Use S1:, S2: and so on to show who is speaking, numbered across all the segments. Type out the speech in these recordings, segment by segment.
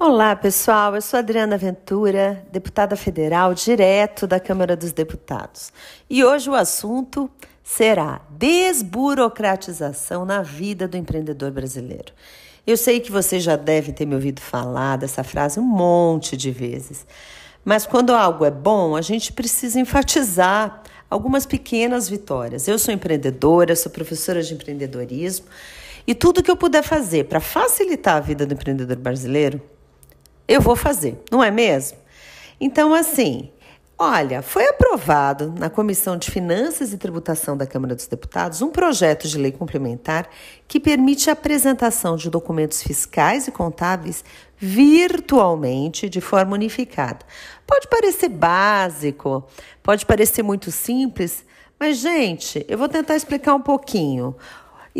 S1: Olá, pessoal. Eu sou Adriana Ventura, deputada federal direto da Câmara dos Deputados. E hoje o assunto será desburocratização na vida do empreendedor brasileiro. Eu sei que você já deve ter me ouvido falar dessa frase um monte de vezes. Mas quando algo é bom, a gente precisa enfatizar algumas pequenas vitórias. Eu sou empreendedora, sou professora de empreendedorismo e tudo que eu puder fazer para facilitar a vida do empreendedor brasileiro, eu vou fazer, não é mesmo? Então, assim, olha, foi aprovado na Comissão de Finanças e Tributação da Câmara dos Deputados um projeto de lei complementar que permite a apresentação de documentos fiscais e contábeis virtualmente, de forma unificada. Pode parecer básico, pode parecer muito simples, mas, gente, eu vou tentar explicar um pouquinho.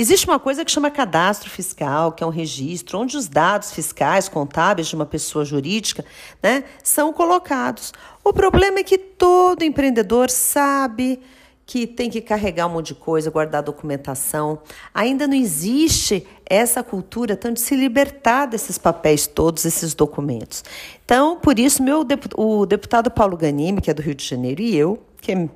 S1: Existe uma coisa que chama cadastro fiscal, que é um registro onde os dados fiscais, contábeis de uma pessoa jurídica, né, são colocados. O problema é que todo empreendedor sabe que tem que carregar um monte de coisa, guardar documentação. Ainda não existe essa cultura tanto de se libertar desses papéis todos, esses documentos. Então, por isso, meu, o deputado Paulo Ganime, que é do Rio de Janeiro, e eu, que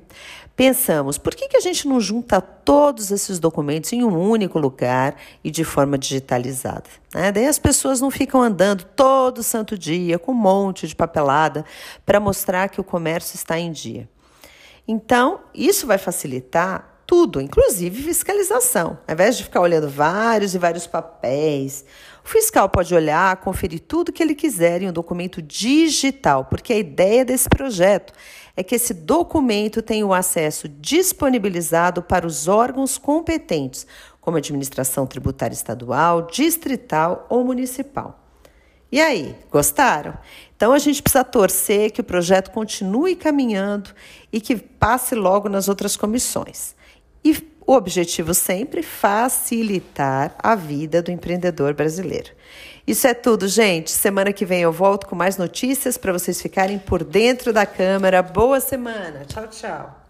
S1: Pensamos, por que, que a gente não junta todos esses documentos em um único lugar e de forma digitalizada? Né? Daí as pessoas não ficam andando todo santo dia com um monte de papelada para mostrar que o comércio está em dia. Então, isso vai facilitar tudo, inclusive fiscalização. Ao invés de ficar olhando vários e vários papéis, o fiscal pode olhar, conferir tudo que ele quiser em um documento digital, porque a ideia desse projeto é que esse documento tenha o acesso disponibilizado para os órgãos competentes, como administração tributária estadual, distrital ou municipal. E aí, gostaram? Então a gente precisa torcer que o projeto continue caminhando e que passe logo nas outras comissões. E o objetivo sempre facilitar a vida do empreendedor brasileiro. Isso é tudo, gente. Semana que vem eu volto com mais notícias para vocês ficarem por dentro da câmera. Boa semana. Tchau, tchau.